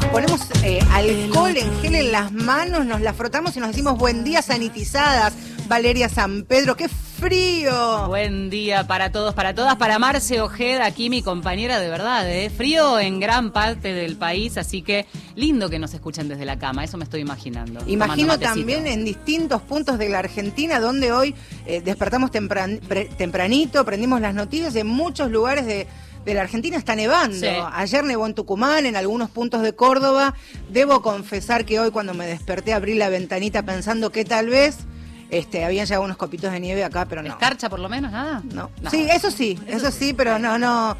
nos ponemos eh, alcohol en gel en las manos, nos la frotamos y nos decimos buen día sanitizadas. Valeria San Pedro, qué frío. Buen día para todos, para todas, para Marce Ojeda, aquí mi compañera de verdad, ¿eh? frío en gran parte del país, así que lindo que nos escuchen desde la cama, eso me estoy imaginando. Imagino también en distintos puntos de la Argentina, donde hoy eh, despertamos tempranito, prendimos las noticias, en muchos lugares de de la Argentina está nevando. Ayer nevó en Tucumán, en algunos puntos de Córdoba. Debo confesar que hoy cuando me desperté abrí la ventanita pensando que tal vez este, habían llegado unos copitos de nieve acá, pero no. ¿Escarcha por lo menos? Nada. No. Sí, eso sí, eso, sí, pero no, no.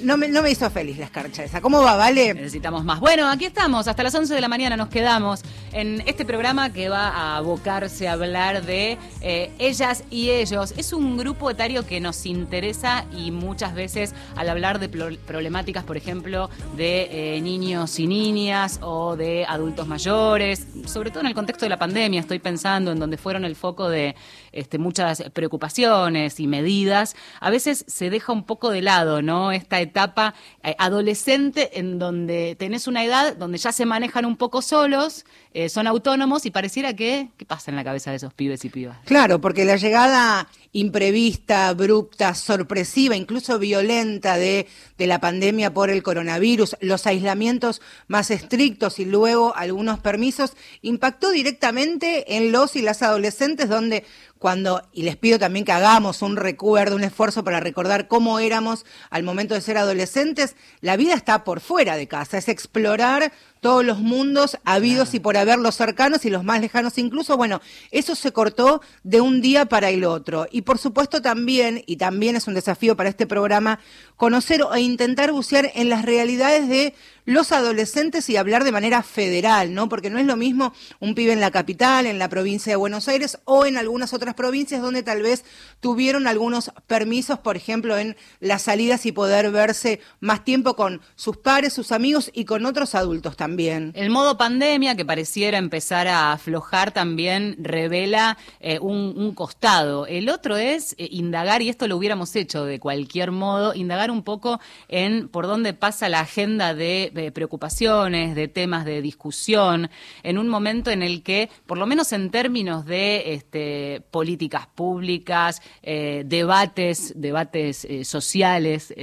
No me, no me hizo feliz la escarcha esa. ¿Cómo va, Vale? Necesitamos más. Bueno, aquí estamos. Hasta las 11 de la mañana nos quedamos en este programa que va a abocarse a hablar de eh, ellas y ellos. Es un grupo etario que nos interesa y muchas veces al hablar de problemáticas, por ejemplo, de eh, niños y niñas o de adultos mayores, sobre todo en el contexto de la pandemia, estoy pensando en donde fueron el foco de este, muchas preocupaciones y medidas, a veces se deja un poco de lado, ¿no? Esta etapa eh, adolescente en donde tenés una edad donde ya se manejan un poco solos, eh, son autónomos y pareciera que, ¿qué pasa en la cabeza de esos pibes y pibas? Claro, porque la llegada imprevista, abrupta, sorpresiva, incluso violenta de, de la pandemia por el coronavirus, los aislamientos más estrictos y luego algunos permisos, impactó directamente en los y las adolescentes donde cuando, y les pido también que hagamos un recuerdo, un esfuerzo para recordar cómo éramos al momento de ser adolescentes, la vida está por fuera de casa, es explorar todos los mundos habidos y por haber los cercanos y los más lejanos incluso. Bueno, eso se cortó de un día para el otro. Y por supuesto también, y también es un desafío para este programa, conocer e intentar bucear en las realidades de los adolescentes y hablar de manera federal, ¿no? Porque no es lo mismo un pibe en la capital, en la provincia de Buenos Aires o en algunas otras provincias donde tal vez tuvieron algunos permisos, por ejemplo, en las salidas y poder verse más tiempo con sus pares, sus amigos y con otros adultos también. El modo pandemia, que pareciera empezar a aflojar, también revela eh, un, costado. El otro es eh, indagar, y esto lo hubiéramos hecho de cualquier modo, indagar un poco en por dónde pasa la agenda de, preocupaciones, de temas de discusión, en un momento en el que, por lo menos en términos de este, políticas públicas, eh, debates, debates sociales,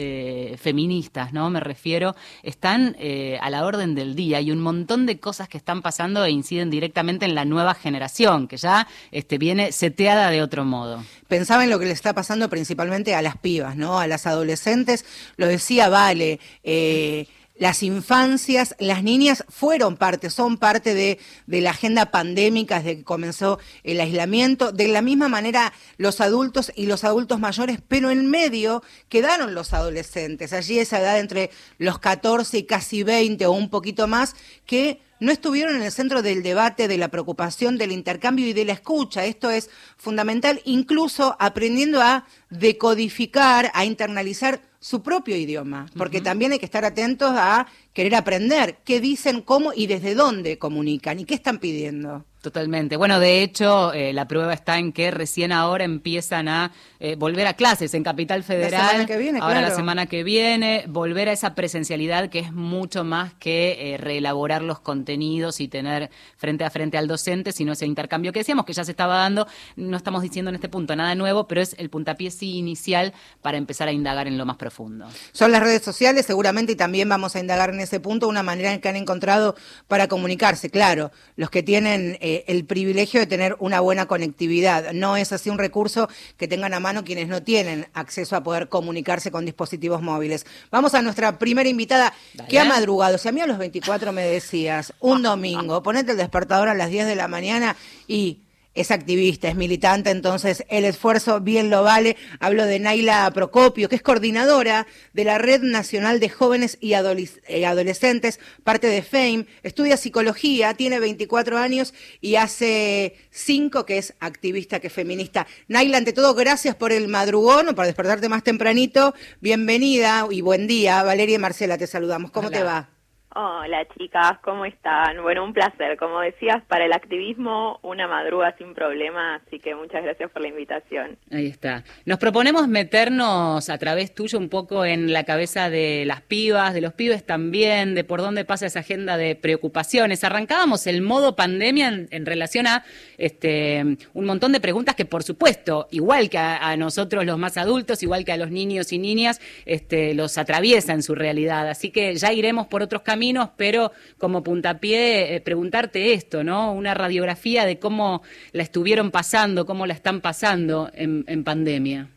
feministas, ¿no? Me refiero, están a la orden del día hay un montón de cosas que están pasando e inciden directamente en la nueva generación, que ya este, viene seteada de otro modo. Pensaba en lo que le está pasando principalmente a las pibas, ¿no? A las adolescentes, lo decía Vale, eh, las infancias, las niñas fueron parte, son parte de, de, la agenda pandémica desde que comenzó el aislamiento. De la misma manera, los adultos y los adultos mayores, pero en medio quedaron los adolescentes. Allí esa edad entre los 14 y casi 20 o un poquito más, que no estuvieron en el centro del debate, de la preocupación, del intercambio y de la escucha. Esto es fundamental, incluso aprendiendo a decodificar, a internalizar su propio idioma, porque también hay que estar atentos a querer aprender qué dicen, cómo y desde dónde comunican y qué están pidiendo. Totalmente. Bueno, de hecho, eh, la prueba está en que recién ahora empiezan a eh, volver a clases en Capital Federal. La semana que viene, ahora la semana que viene, volver a esa presencialidad que es mucho más que eh, reelaborar los contenidos y tener frente a frente al docente, sino ese intercambio que decíamos que ya se estaba dando. No estamos diciendo en este punto nada nuevo, pero es el puntapié sí inicial para empezar a indagar en lo más profundo. Son las redes sociales, seguramente, y también vamos a indagar en ese punto una manera en que han encontrado para comunicarse. Claro, los que tienen eh, el privilegio de tener una buena conectividad. No es así un recurso que tengan a mano quienes no tienen acceso a poder comunicarse con dispositivos móviles. Vamos a nuestra primera invitada que ha madrugado. Si a mí a los 24 me decías, un domingo, ponete el despertador a las 10 de la mañana y es activista, es militante, entonces el esfuerzo bien lo vale. Hablo de Naila Procopio, que es coordinadora de la Red Nacional de Jóvenes y eh, Adolescentes, parte de FAME, estudia psicología, tiene 24 años y hace 5 que es activista, que es feminista. Naila, ante todo, gracias por el madrugón o por despertarte más tempranito. Bienvenida y buen día. Valeria y Marcela, te saludamos. ¿Cómo te va? Hola chicas, ¿cómo están? Bueno, un placer. Como decías, para el activismo una madruga sin problema, así que muchas gracias por la invitación. Ahí está. Nos proponemos meternos a través tuyo un poco en la cabeza de las pibas, de los pibes también, de por dónde pasa esa agenda de preocupaciones. Arrancábamos el modo pandemia en, relación a este, un montón de preguntas que, por supuesto, igual que a, nosotros los más adultos, igual que a los niños y niñas, este, los atraviesa en su realidad. Así que ya iremos por otros caminos pero como puntapié eh, preguntarte esto, ¿no? Una radiografía de cómo la estuvieron pasando, cómo la están pasando en, pandemia.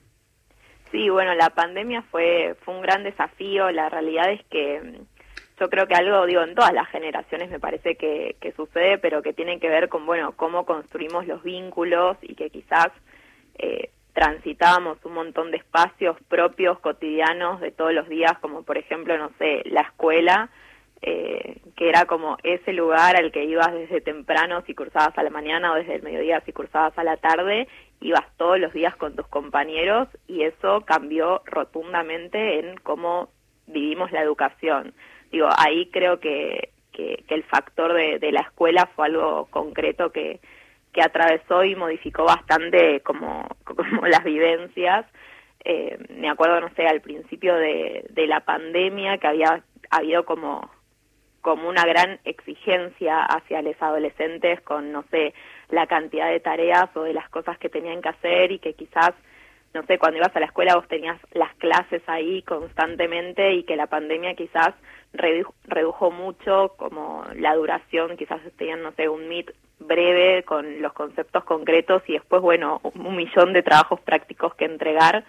Sí, bueno, la pandemia fue, fue un gran desafío. La realidad es que yo creo que algo, digo, en todas las generaciones me parece que, sucede, pero que tiene que ver con, bueno, cómo construimos los vínculos y que quizás eh, transitábamos un montón de espacios propios, cotidianos, de todos los días, como por ejemplo, no sé, la escuela, eh, que era como ese lugar al que ibas desde temprano si cursabas a la mañana o desde el mediodía si cursabas a la tarde, ibas todos los días con tus compañeros y eso cambió rotundamente en cómo vivimos la educación. Digo, ahí creo que, que, el factor de, de, la escuela fue algo concreto que, que atravesó y modificó bastante como, como las vivencias. Eh, me acuerdo, no sé, al principio de, de la pandemia que había habido como como una gran exigencia hacia los adolescentes con, no sé, la cantidad de tareas o de las cosas que tenían que hacer y que quizás, no sé, cuando ibas a la escuela vos tenías las clases ahí constantemente y que la pandemia quizás redujo, mucho como la duración, quizás tenían, no sé, un meet breve con los conceptos concretos y después, bueno, un millón de trabajos prácticos que entregar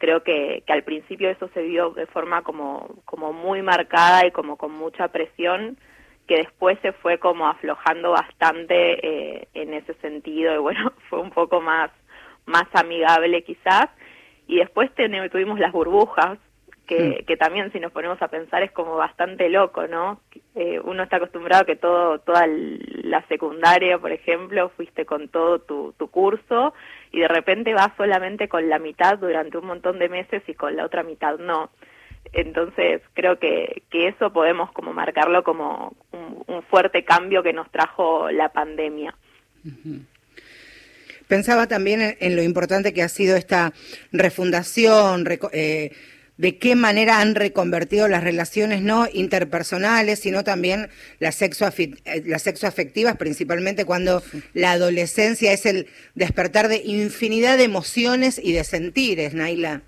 creo que, que al principio eso se vio de forma como, como muy marcada y como con mucha presión, que después se fue como aflojando bastante eh, en ese sentido y bueno, fue un poco más, más amigable quizás. Y después tuvimos las burbujas, que, que, también si nos ponemos a pensar es como bastante loco, ¿no? Eh, uno está acostumbrado a que todo, toda la secundaria, por ejemplo, fuiste con todo tu, tu curso y de repente vas solamente con la mitad durante un montón de meses y con la otra mitad no. Entonces creo que, que eso podemos como marcarlo como un, fuerte cambio que nos trajo la pandemia. Pensaba también en, lo importante que ha sido esta refundación, eh, de qué manera han reconvertido las relaciones no interpersonales, sino también las, sexo eh, las sexoafectivas, principalmente cuando la adolescencia es el despertar de infinidad de emociones y de sentires, Naila.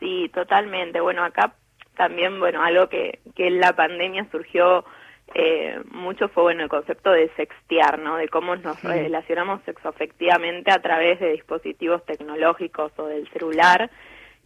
Sí, totalmente. Bueno, acá también, bueno, algo que, que en la pandemia surgió eh, mucho fue, bueno, el concepto de sextear, ¿no? De cómo nos relacionamos sexoafectivamente a través de dispositivos tecnológicos o del celular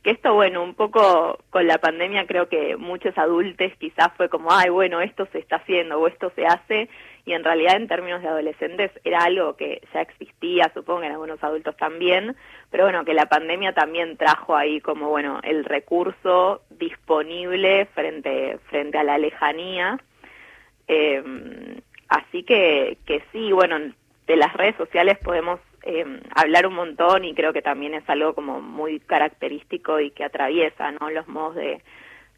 que esto, bueno, un poco con la pandemia creo que muchos adultos quizás fue como, ay, bueno, esto se está haciendo o esto se hace, y en realidad en términos de adolescentes era algo que ya existía, supongo en algunos adultos también, pero bueno, que la pandemia también trajo ahí como, bueno, el recurso disponible frente, frente a la lejanía. Eh, así que, que sí, bueno, de las redes sociales podemos eh, hablar un montón y creo que también es algo como muy característico y que atraviesa ¿no? los modos de,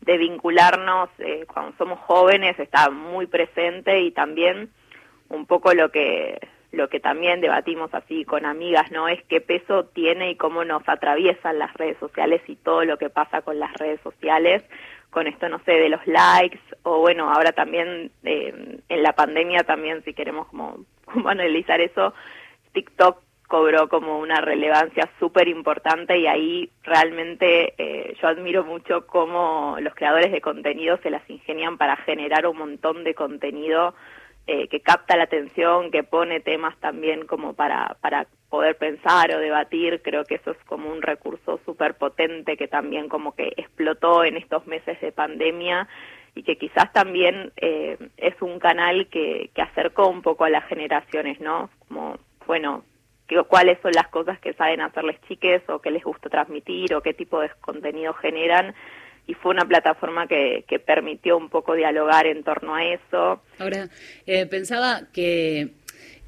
de vincularnos eh, cuando somos jóvenes está muy presente y también un poco lo que lo que también debatimos así con amigas no es qué peso tiene y cómo nos atraviesan las redes sociales y todo lo que pasa con las redes sociales con esto no sé de los likes o bueno ahora también eh, en la pandemia también si queremos como, como analizar eso TikTok cobró como una relevancia súper importante y ahí realmente eh, yo admiro mucho cómo los creadores de contenido se las ingenian para generar un montón de contenido eh, que capta la atención, que pone temas también como para, para poder pensar o debatir. Creo que eso es como un recurso súper potente que también como que explotó en estos meses de pandemia y que quizás también eh, es un canal que, que acercó un poco a las generaciones, ¿no? Como, bueno, cuáles son las cosas que saben hacerles chiques o que les gusta transmitir o qué tipo de contenido generan y fue una plataforma que, que permitió un poco dialogar en torno a eso. Ahora, eh, pensaba que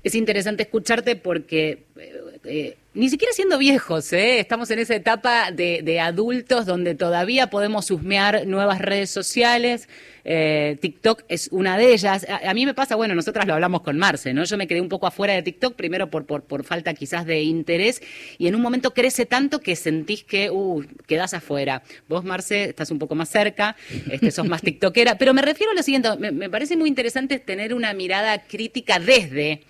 es interesante escucharte porque eh, ni siquiera siendo viejos, ¿eh? estamos en esa etapa de, adultos donde todavía podemos husmear nuevas redes sociales. Eh, TikTok es una de ellas. A, mí me pasa, bueno, nosotras lo hablamos con Marce, ¿no? Yo me quedé un poco afuera de TikTok, primero por, por, por falta quizás de interés, y en un momento crece tanto que sentís que, uh, quedás afuera. Vos, Marce, estás un poco más cerca, este, sos más TikTokera, pero me refiero a lo siguiente, me parece muy interesante tener una mirada crítica desde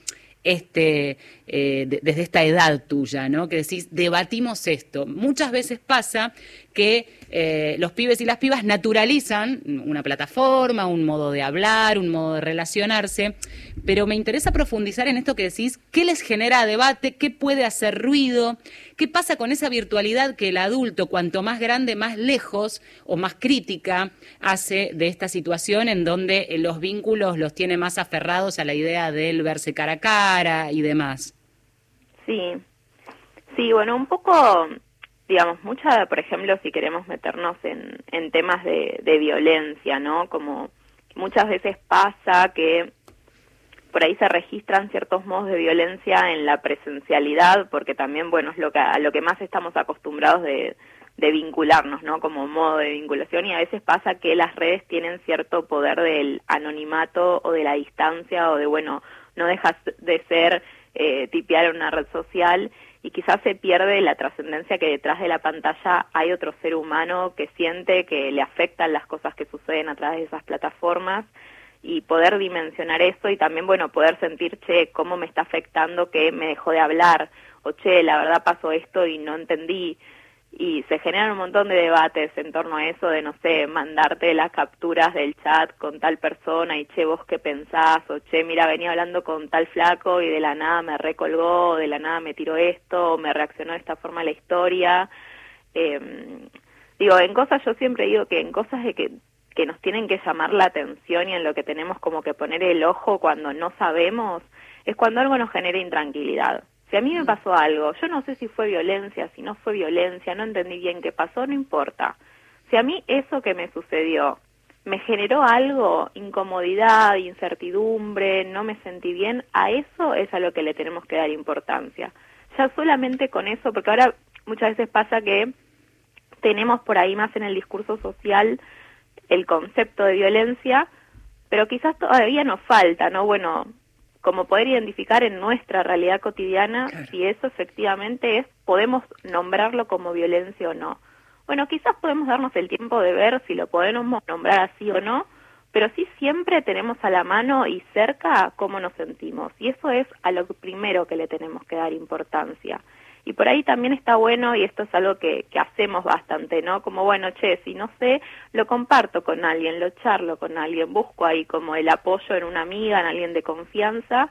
este, eh, desde esta edad tuya, ¿no? Que decís, debatimos esto. Muchas veces pasa que eh, los pibes y las pibas naturalizan una plataforma, un modo de hablar, un modo de relacionarse, pero me interesa profundizar en esto que decís, ¿qué les genera debate? ¿Qué puede hacer ruido? ¿Qué pasa con esa virtualidad que el adulto, cuanto más grande, más lejos o más crítica hace de esta situación en donde los vínculos los tiene más aferrados a la idea del verse cara a cara y demás? Sí, sí, bueno, un poco digamos, mucha, por ejemplo, si queremos meternos en, en temas de, de violencia, ¿no? Como muchas veces pasa que por ahí se registran ciertos modos de violencia en la presencialidad, porque también, bueno, es lo que, a lo que más estamos acostumbrados de, de vincularnos, ¿no? Como modo de vinculación y a veces pasa que las redes tienen cierto poder del anonimato o de la distancia o de, bueno, no dejas de ser eh, tipear en una red social y quizás se pierde la trascendencia que detrás de la pantalla hay otro ser humano que siente que le afectan las cosas que suceden a través de esas plataformas y poder dimensionar eso y también, bueno, poder sentir, che, cómo me está afectando que me dejó de hablar, o che, la verdad pasó esto y no entendí, y se generan un montón de debates en torno a eso de, no sé, mandarte las capturas del chat con tal persona y che, vos qué pensás, o che, mira, venía hablando con tal flaco y de la nada me recolgó, de la nada me tiró esto, me reaccionó de esta forma la historia. Eh, digo, en cosas, yo siempre digo que en cosas de que, que nos tienen que llamar la atención y en lo que tenemos como que poner el ojo cuando no sabemos, es cuando algo nos genera intranquilidad. Si a mí me pasó algo, yo no sé si fue violencia, si no fue violencia, no entendí bien qué pasó, no importa. Si a mí eso que me sucedió me generó algo, incomodidad, incertidumbre, no me sentí bien, a eso es a lo que le tenemos que dar importancia. Ya solamente con eso, porque ahora muchas veces pasa que tenemos por ahí más en el discurso social el concepto de violencia, pero quizás todavía nos falta, ¿no? Bueno, como poder identificar en nuestra realidad cotidiana si eso efectivamente es, podemos nombrarlo como violencia o no. Bueno, quizás podemos darnos el tiempo de ver si lo podemos nombrar así o no, pero sí siempre tenemos a la mano y cerca cómo nos sentimos. Y eso es a lo primero que le tenemos que dar importancia. Y por ahí también está bueno, y esto es algo que, que hacemos bastante, ¿no? Como, bueno, che, si no sé, lo comparto con alguien, lo charlo con alguien, busco ahí como el apoyo en una amiga, en alguien de confianza,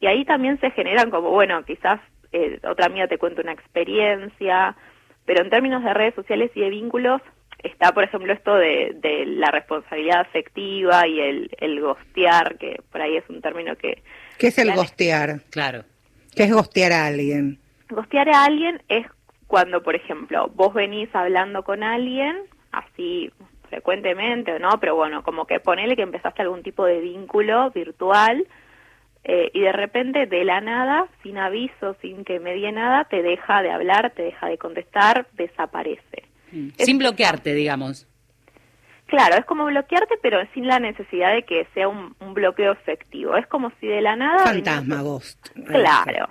y ahí también se generan como, bueno, quizás eh, otra amiga te cuenta una experiencia, pero en términos de redes sociales y de vínculos, está, por ejemplo, esto de, de la responsabilidad afectiva y el, el gostear, que por ahí es un término que... ¿Qué es el gostear? Claro. ¿Qué es gostear a alguien? Gostear a alguien es cuando, por ejemplo, vos venís hablando con alguien, así frecuentemente o no, pero bueno, como que ponele que empezaste algún tipo de vínculo virtual eh, y de repente de la nada, sin aviso, sin que me dé nada, te deja de hablar, te deja de contestar, desaparece. Mm. Sin bloquearte, digamos. Claro, es como bloquearte, pero sin la necesidad de que sea un, bloqueo efectivo. Es como si de la nada... Fantasma, ghost. Claro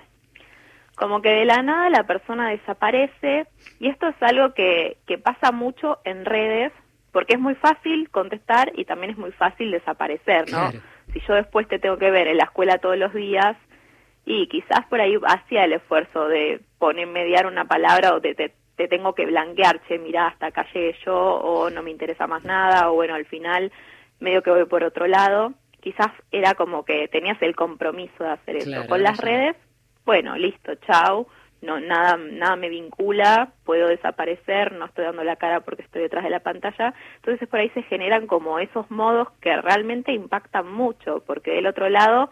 como que de la nada la persona desaparece y esto es algo que, que pasa mucho en redes porque es muy fácil contestar y también es muy fácil desaparecer, ¿no? Si yo después te tengo que ver en la escuela todos los días y quizás por ahí hacía el esfuerzo de poner mediar una palabra o te, te, te tengo que blanquear, che, mirá, hasta acá llegué yo o no me interesa más nada o bueno, al final medio que voy por otro lado. Quizás era como que tenías el compromiso de hacer eso. Con las redes bueno, listo, chao, no, nada, nada me vincula, puedo desaparecer, no estoy dando la cara porque estoy detrás de la pantalla. Entonces por ahí se generan como esos modos que realmente impactan mucho, porque del otro lado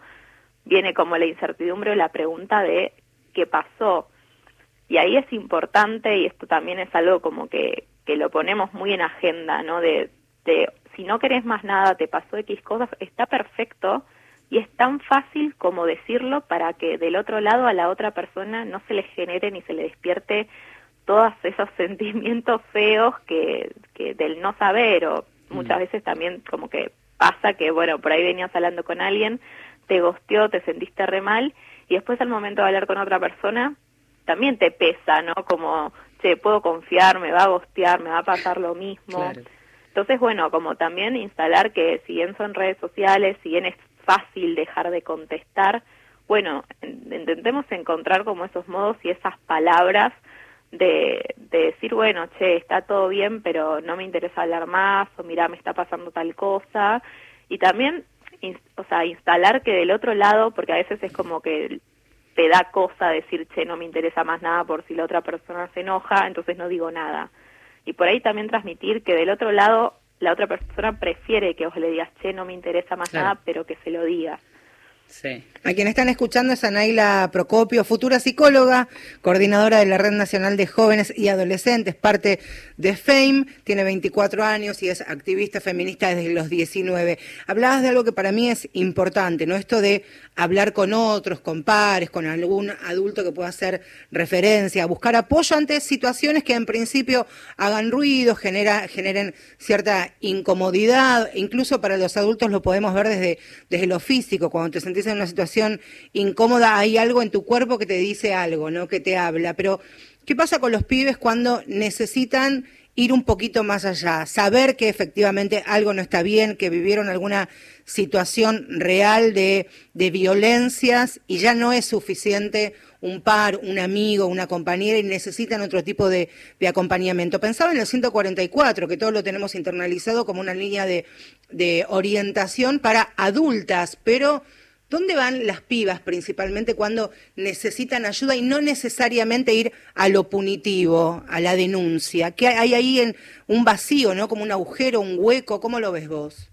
viene como la incertidumbre o la pregunta de qué pasó. Y ahí es importante, y esto también es algo como que, que lo ponemos muy en agenda, ¿no? De, de si no querés más nada, te pasó X cosas, está perfecto, y es tan fácil como decirlo para que del otro lado a la otra persona no se le genere ni se le despierte todos esos sentimientos feos que, que del no saber o muchas mm. veces también como que pasa que bueno por ahí venías hablando con alguien te gosteó te sentiste re mal y después al momento de hablar con otra persona también te pesa no como che puedo confiar me va a gostear me va a pasar lo mismo entonces bueno como también instalar que si bien son redes sociales si bien es fácil dejar de contestar. Bueno, intentemos encontrar como esos modos y esas palabras de, de, decir, bueno, che, está todo bien, pero no me interesa hablar más, o mira, me está pasando tal cosa. Y también, o sea, instalar que del otro lado, porque a veces es como que te da cosa decir, che, no me interesa más nada por si la otra persona se enoja, entonces no digo nada. Y por ahí también transmitir que del otro lado la otra persona prefiere que os le digas, che, no me interesa más nada, pero que se lo diga. A quien están escuchando es Anaila Procopio, futura psicóloga, coordinadora de la Red Nacional de Jóvenes y Adolescentes, parte de FAME, tiene 24 años y es activista feminista desde los 19. Hablabas de algo que para mí es importante, ¿no? Esto de hablar con otros, con pares, con algún adulto que pueda hacer referencia, buscar apoyo ante situaciones que en principio hagan ruido, genera, generen cierta incomodidad, incluso para los adultos lo podemos ver desde, desde lo físico, cuando te sentís en una situación incómoda, hay algo en tu cuerpo que te dice algo, ¿no? Que te habla, pero ¿qué pasa con los pibes cuando necesitan ir un poquito más allá, saber que efectivamente algo no está bien, que vivieron alguna situación real de, de violencias y ya no es suficiente un par, un amigo, una compañera y necesitan otro tipo de, de, acompañamiento. Pensaba en el 144, que todos lo tenemos internalizado como una línea de, de orientación para adultas, pero ¿Dónde van las pibas principalmente cuando necesitan ayuda y no necesariamente ir a lo punitivo, a la denuncia? ¿Qué hay ahí en un vacío, no? Como un agujero, un hueco, ¿cómo lo ves vos?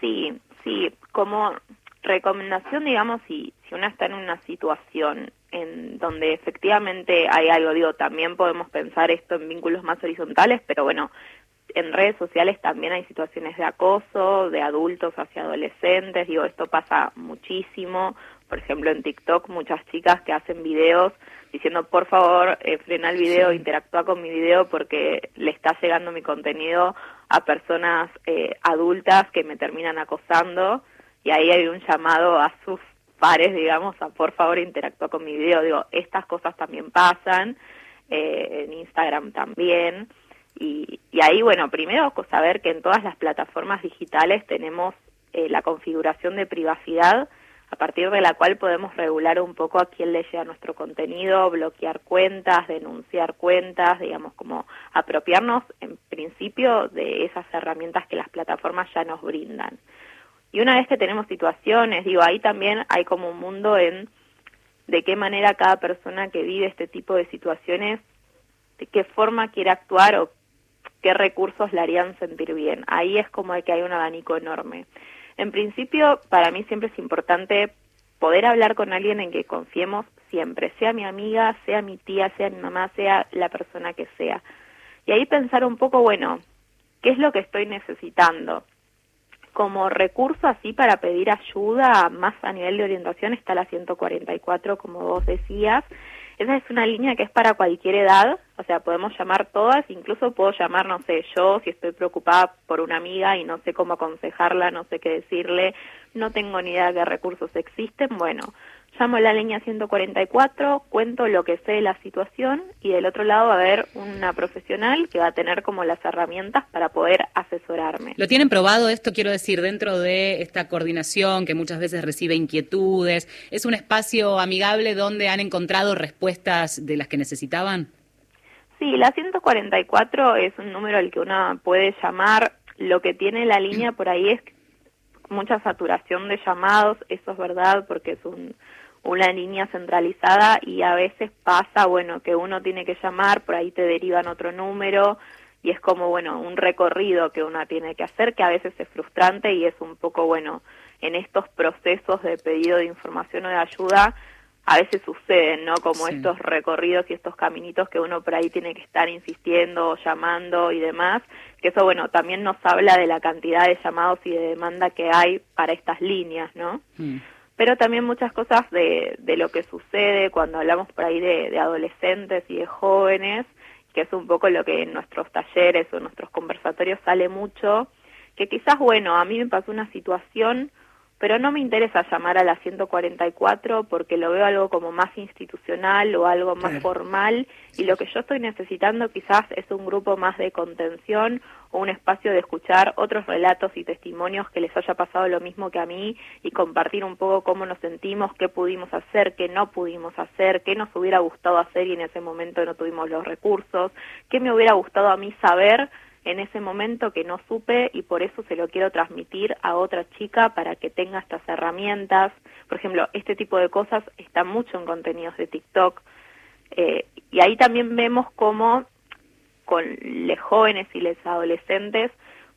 Sí, sí, como recomendación, digamos, si, si una está en una situación en donde efectivamente hay algo, digo, también podemos pensar esto en vínculos más horizontales, pero bueno, en redes sociales también hay situaciones de acoso de adultos hacia adolescentes, digo, esto pasa muchísimo, por ejemplo en TikTok muchas chicas que hacen videos diciendo por favor eh, frena el video, interactúa con mi video porque le está llegando mi contenido a personas eh, adultas que me terminan acosando y ahí hay un llamado a sus pares, digamos, a por favor interactúa con mi video, digo, estas cosas también pasan, eh, en Instagram también, y, ahí, bueno, primero saber que en todas las plataformas digitales tenemos eh, la configuración de privacidad a partir de la cual podemos regular un poco a quién le llega nuestro contenido, bloquear cuentas, denunciar cuentas, digamos, como apropiarnos en principio de esas herramientas que las plataformas ya nos brindan. Y una vez que tenemos situaciones, digo, ahí también hay como un mundo en de qué manera cada persona que vive este tipo de situaciones, de qué forma quiere actuar o qué recursos le harían sentir bien. Ahí es como que hay un abanico enorme. En principio, para mí siempre es importante poder hablar con alguien en que confiemos siempre, sea mi amiga, sea mi tía, sea mi mamá, sea la persona que sea. Y ahí pensar un poco, bueno, ¿qué es lo que estoy necesitando? Como recurso así para pedir ayuda más a nivel de orientación está la 144, como vos decías, esa es una línea que es para cualquier edad, o sea, podemos llamar todas, incluso puedo llamar, no sé, yo si estoy preocupada por una amiga y no sé cómo aconsejarla, no sé qué decirle, no tengo ni idea de qué recursos existen, bueno, llamo a la línea 144, cuento lo que sé de la situación y del otro lado va a haber una profesional que va a tener como las herramientas para poder asesorarme. ¿Lo tienen probado esto, quiero decir, dentro de esta coordinación que muchas veces recibe inquietudes? ¿Es un espacio amigable donde han encontrado respuestas de las que necesitaban? Sí, la 144 es un número al que uno puede llamar. Lo que tiene la línea por ahí es mucha saturación de llamados, eso es verdad porque es un, una línea centralizada y a veces pasa, bueno, que uno tiene que llamar, por ahí te derivan otro número y es como, bueno, un recorrido que uno tiene que hacer que a veces es frustrante y es un poco, bueno, en estos procesos de pedido de información o de ayuda, a veces suceden, ¿no? Como estos recorridos y estos caminitos que uno por ahí tiene que estar insistiendo, llamando y demás, que eso, bueno, también nos habla de la cantidad de llamados y de demanda que hay para estas líneas, ¿no? Mm. Pero también muchas cosas de, de lo que sucede cuando hablamos por ahí de, de adolescentes y de jóvenes, que es un poco lo que en nuestros talleres o en nuestros conversatorios sale mucho, que quizás, bueno, a mí me pasó una situación pero no me interesa llamar a la 144 porque lo veo algo como más institucional o algo más formal y lo que yo estoy necesitando quizás es un grupo más de contención o un espacio de escuchar otros relatos y testimonios que les haya pasado lo mismo que a mí y compartir un poco cómo nos sentimos, qué pudimos hacer, qué no pudimos hacer, qué nos hubiera gustado hacer y en ese momento no tuvimos los recursos, qué me hubiera gustado a mí saber en ese momento que no supe y por eso se lo quiero transmitir a otra chica para que tenga estas herramientas. Por ejemplo, este tipo de cosas está mucho en contenidos de TikTok eh, y ahí también vemos cómo con los jóvenes y los adolescentes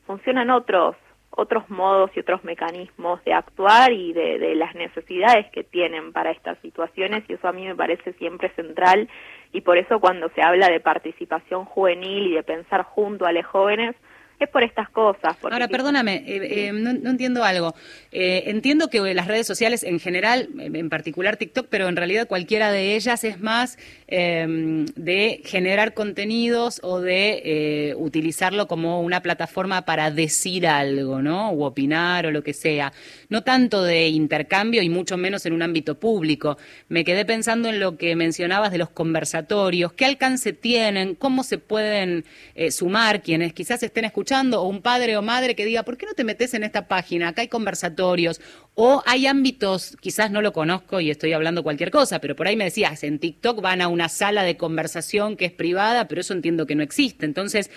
funcionan otros otros modos y otros mecanismos de actuar y de, de, las necesidades que tienen para estas situaciones y eso a mí me parece siempre central y por eso cuando se habla de participación juvenil y de pensar junto a los jóvenes, es por estas cosas. Ahora, perdóname, eh, eh, no, entiendo algo. Eh, entiendo que las redes sociales en general, en particular TikTok, pero en realidad cualquiera de ellas es más em, de generar contenidos o de utilizarlo como una plataforma para decir algo, ¿no? O opinar o lo que sea. No tanto de intercambio y mucho menos en un ámbito público. Me quedé pensando en lo que mencionabas de los conversatorios. ¿Qué alcance tienen? ¿Cómo se pueden sumar quienes quizás estén escuchando? O un padre o madre que diga, ¿por qué no te metes en esta página? Acá hay conversatorios. O hay ámbitos, quizás no lo conozco y estoy hablando cualquier cosa, pero por ahí me decías, en TikTok van a una sala de conversación que es privada, pero eso entiendo que no existe. Entonces,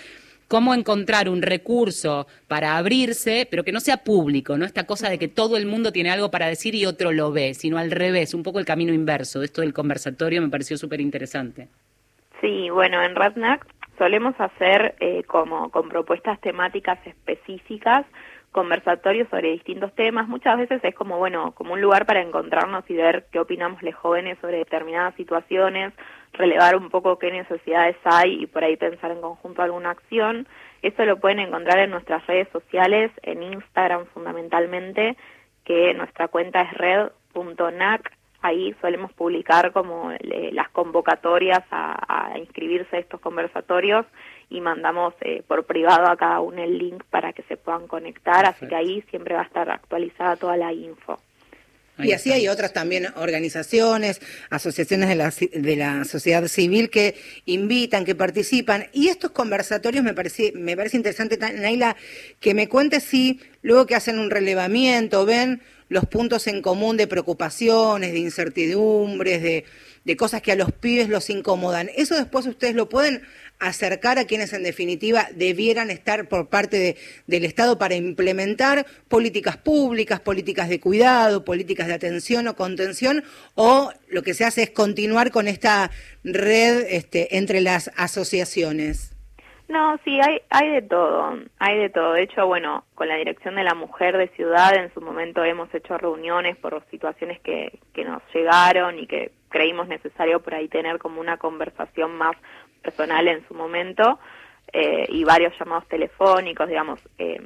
cómo encontrar un recurso para abrirse, pero que no sea público, ¿no? Esta cosa de que todo el mundo tiene algo para decir y otro lo ve, sino al revés, un poco el camino inverso. Esto del conversatorio me pareció súper interesante. Sí, bueno, en Ratnac solemos hacer eh, como con propuestas temáticas específicas conversatorios sobre distintos temas. Muchas veces es como, bueno, como un lugar para encontrarnos y ver qué opinamos los jóvenes sobre determinadas situaciones, relevar un poco qué necesidades hay y por ahí pensar en conjunto alguna acción. Eso lo pueden encontrar en nuestras redes sociales, en Instagram fundamentalmente, que nuestra cuenta es red.nac ahí solemos publicar como las convocatorias a, inscribirse a estos conversatorios y mandamos eh, por privado a cada uno el link para que se puedan conectar, así que ahí siempre va a estar actualizada toda la info. y así hay otras también organizaciones, asociaciones de la, de la sociedad civil que invitan, que participan. Y estos conversatorios me parece, me parece interesante, Naila, que me cuentes si luego que hacen un relevamiento, ven los puntos en común de preocupaciones, de incertidumbres, de, de cosas que a los pibes los incomodan. Eso después ustedes lo pueden acercar a quienes en definitiva debieran estar por parte del Estado para implementar políticas públicas, políticas de cuidado, políticas de atención o contención, o lo que se hace es continuar con esta red este, entre las asociaciones. No, sí, hay, hay de todo, hay de todo. De hecho, bueno, con la Dirección de la Mujer de Ciudad en su momento hemos hecho reuniones por situaciones que, que nos llegaron y que creímos necesario por ahí tener como una conversación más personal en su momento eh, y varios llamados telefónicos, digamos. Eh,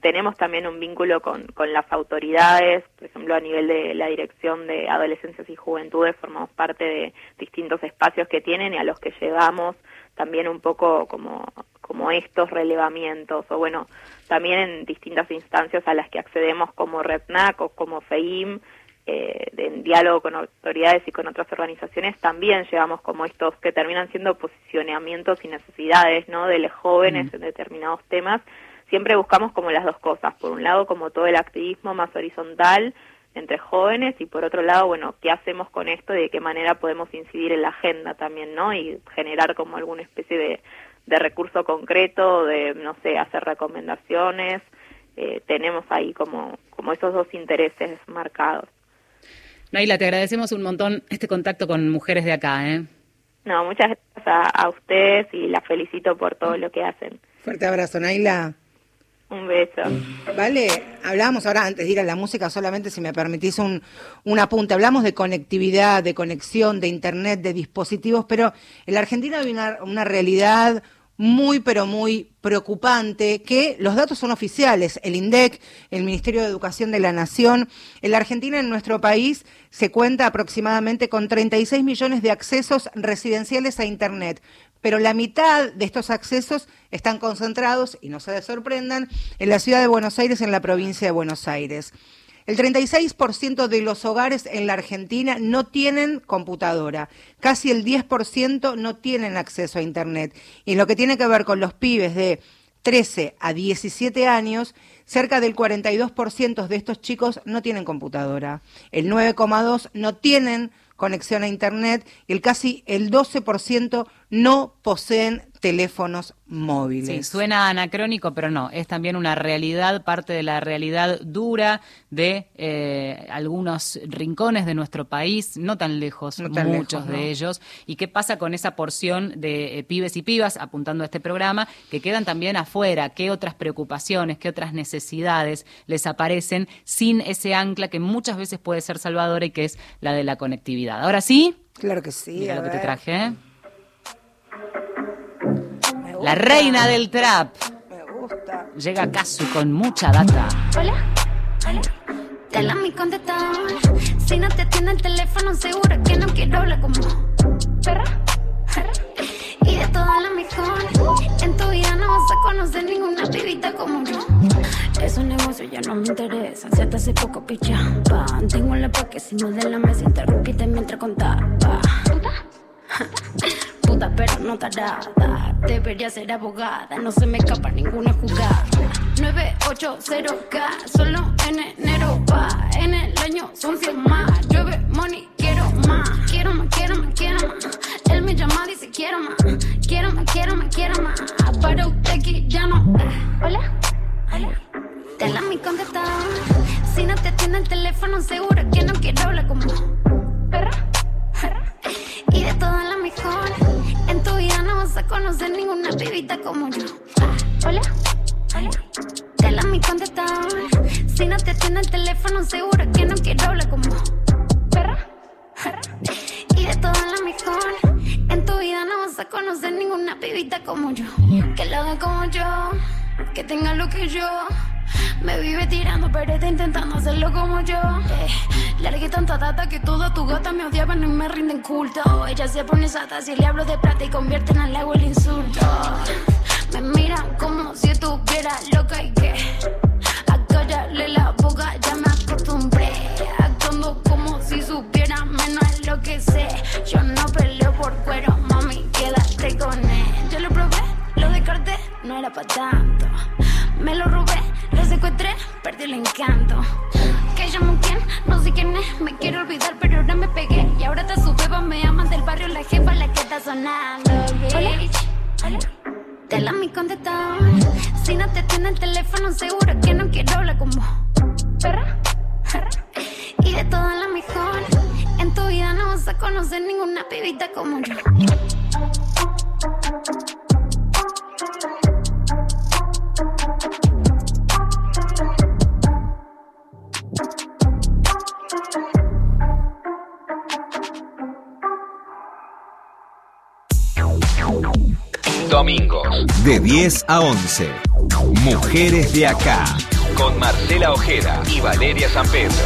tenemos también un vínculo con, con las autoridades, por ejemplo, a nivel de la Dirección de Adolescencias y Juventudes, formamos parte de distintos espacios que tienen y a los que llegamos también un poco como, como estos relevamientos o bueno, también en distintas instancias a las que accedemos como REPNAC o como FEIM, eh, en diálogo con autoridades y con otras organizaciones, también llevamos como estos que terminan siendo posicionamientos y necesidades ¿no? de los jóvenes en determinados temas. Siempre buscamos como las dos cosas, por un lado como todo el activismo más horizontal, entre jóvenes y por otro lado, bueno, ¿qué hacemos con esto y de qué manera podemos incidir en la agenda también, ¿no? Y generar como alguna especie de, de recurso concreto, de, no sé, hacer recomendaciones. Eh, tenemos ahí como, como esos dos intereses marcados. Naila, te agradecemos un montón este contacto con mujeres de acá, ¿eh? No, muchas gracias a, a ustedes y la felicito por todo lo que hacen. Fuerte abrazo, Naila. Un beso. Vale, hablamos ahora, antes de ir a la música, solamente si me permitís un, un apunte. Hablamos de conectividad, de conexión, de internet, de dispositivos, pero en la Argentina hay una, una realidad muy, pero muy preocupante, que los datos son oficiales. El INDEC, el Ministerio de Educación de la Nación, en la Argentina, en nuestro país, se cuenta aproximadamente con 36 millones de accesos residenciales a Internet. Pero la mitad de estos accesos están concentrados, y no se sorprendan, en la ciudad de Buenos Aires, en la provincia de Buenos Aires. El 36% de los hogares en la Argentina no tienen computadora, casi el 10% no tienen acceso a Internet. Y en lo que tiene que ver con los pibes de 13 a 17 años, cerca del 42% de estos chicos no tienen computadora. El 9,2% no tienen conexión a Internet y el casi el 12% no poseen teléfonos móviles. Sí, suena anacrónico, pero no, es también una realidad, parte de la realidad dura de eh, algunos rincones de nuestro país, no tan lejos, muchos de ellos. ¿Y qué pasa con esa porción de eh, pibes y pibas, apuntando a este programa, que quedan también afuera? ¿Qué otras preocupaciones, qué otras necesidades les aparecen sin ese ancla que muchas veces puede ser salvadora y que es la de la conectividad? Ahora sí. Claro que sí. Mira lo que te traje. ¿eh? La reina del trap. Me gusta. Llega Kazu con mucha data. Hola, hola. Te la mi contestador. Si no te atiende el teléfono, seguro que no quiero hablar como perra. Y de toda la mejor. En tu vida no vas a conocer ninguna pibita como yo. Esos negocios ya no me interesan. Si hasta hace poco pichamba. Tengo la pa' que si no de la mesa interrumpiste mientras contaba. Pero no tarada. Debería ser abogada. No se me escapa ninguna jugada. 980K, solo en enero va. En el año son 100 más. Llueve money, quiero más. Quiero más, quiero más, quiero más. Él me llama, dice quiero más. Quiero más, quiero más, quiero más. Para usted que ya no. Hola, hola. Te la mi contestador. Si no te atiende el teléfono, seguro que no quiero hablar como perra. Pibita como yo. Hola, hola. Te la mi contestador. Si no te atiende el teléfono, seguro que no quiero hablar como perra. Y de toda la mejor. En tu vida no vas a conocer ninguna pibita como yo. Que lo haga como yo. Que tenga lo que yo. Me vive tirando, pero intentando hacerlo como yo. Eh, largué tanta data que toda tu gata me odiaban y me rinden culto. Ella se pone sata si le hablo de plata y convierten al agua el insulto. Me miran como si estuviera loca y que a callarle la boca ya me acostumbré. Actuando como si supiera menos lo que sé. Yo no peleo por cuero, mami, quédate con él. Yo lo probé, lo descarté, no era para tanto. Me lo robé, perdí el encanto. Que llamo quién, no sé quién es, me quiero olvidar, pero ahora me pegué. Y ahora te su beba, me aman del barrio, la jefa, la que está sonando. Hola, hola. Te la mi contestador. Si no te atiende el teléfono, seguro que no quiero hablar como perra. Y de toda la mejor. En tu vida no vas a conocer ninguna pibita como yo. Domingos, de 10 a 11. Mujeres de acá. Con Marcela Ojeda y Valeria San Pedro.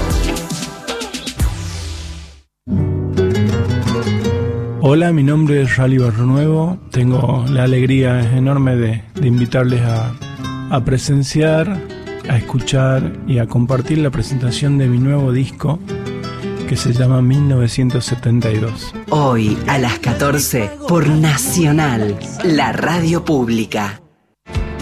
Hola, mi nombre es Rally Barro Nuevo. Tengo la alegría enorme de, de invitarles a, a presenciar, a escuchar y a compartir la presentación de mi nuevo disco que se llama 1972. Hoy a las 14 por Nacional, la radio pública.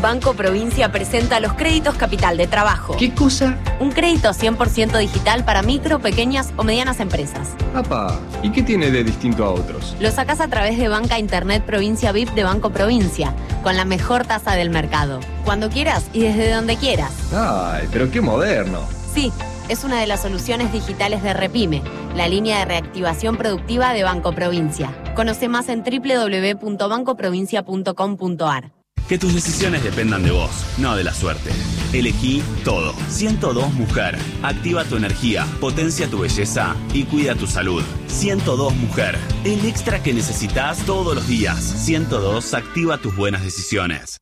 Banco Provincia presenta los créditos capital de trabajo. ¿Qué cosa? Un crédito 100% digital para micro, pequeñas o medianas empresas. Apa, ¿y qué tiene de distinto a otros? Lo sacas a través de Banca Internet Provincia VIP de Banco Provincia, con la mejor tasa del mercado. Cuando quieras y desde donde quieras. Ay, pero qué moderno. Sí, es una de las soluciones digitales de Repime, la línea de reactivación productiva de Banco Provincia. Conoce más en www.bancoprovincia.com.ar. Que tus decisiones dependan de vos, no de la suerte. Elegí todo. 102 Mujer. Activa tu energía, potencia tu belleza y cuida tu salud. 102 Mujer. El extra que necesitas todos los días. 102 activa tus buenas decisiones.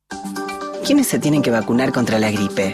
¿Quiénes se tienen que vacunar contra la gripe?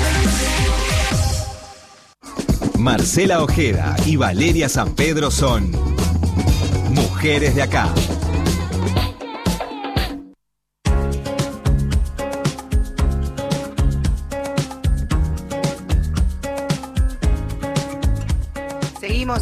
Marcela Ojeda y Valeria San Pedro son mujeres de acá.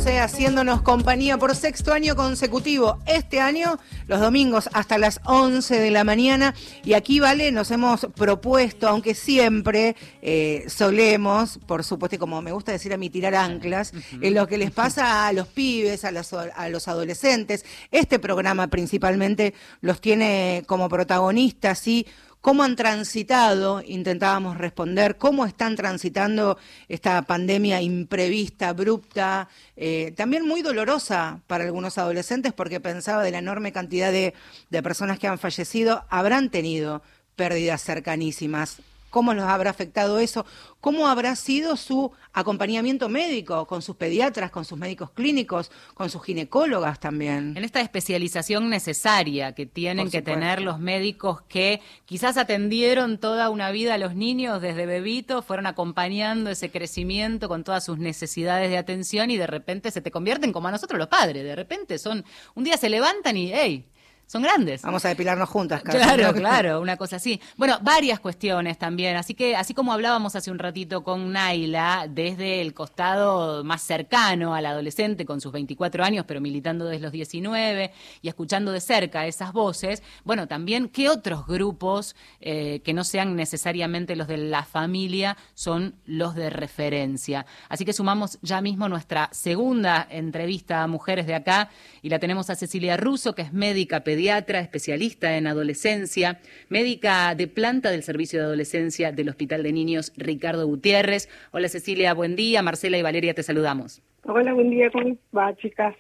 Eh, haciéndonos compañía por sexto año consecutivo. Este año, los domingos hasta las 11 de la mañana. Y aquí, Vale, nos hemos propuesto, aunque siempre eh, solemos, por supuesto, y como me gusta decir a mí, tirar anclas, en lo que les pasa a los pibes, a los, a los adolescentes. Este programa principalmente los tiene como protagonistas, ¿sí? ¿Cómo han transitado? Intentábamos responder. ¿Cómo están transitando esta pandemia imprevista, abrupta, eh, también muy dolorosa para algunos adolescentes? Porque pensaba de la enorme cantidad de, de personas que han fallecido, habrán tenido pérdidas cercanísimas. ¿Cómo los habrá afectado eso? ¿Cómo habrá sido su acompañamiento médico con sus pediatras, con sus médicos clínicos, con sus ginecólogas también? En esta especialización necesaria que tienen que tener los médicos que quizás atendieron toda una vida a los niños desde bebito, fueron acompañando ese crecimiento con todas sus necesidades de atención y de repente se te convierten como a nosotros los padres. De repente son, un día se levantan y, hey, son grandes. Vamos a depilarnos juntas, casi, Claro, claro, una cosa así. Bueno, varias cuestiones también. Así que, así como hablábamos hace un ratito con Naila, desde el costado más cercano al adolescente, con sus 24 años, pero militando desde los 19 y escuchando de cerca esas voces, bueno, también, ¿qué otros grupos eh, que no sean necesariamente los de la familia son los de referencia? Así que sumamos ya mismo nuestra segunda entrevista a mujeres de acá y la tenemos a Cecilia Russo, que es médica pediatra, especialista en adolescencia, médica de planta del Servicio de Adolescencia del Hospital de Niños Ricardo Gutiérrez. Hola Cecilia, buen día. Marcela y Valeria, te saludamos. Hola, buen día, ¿cómo va, chicas?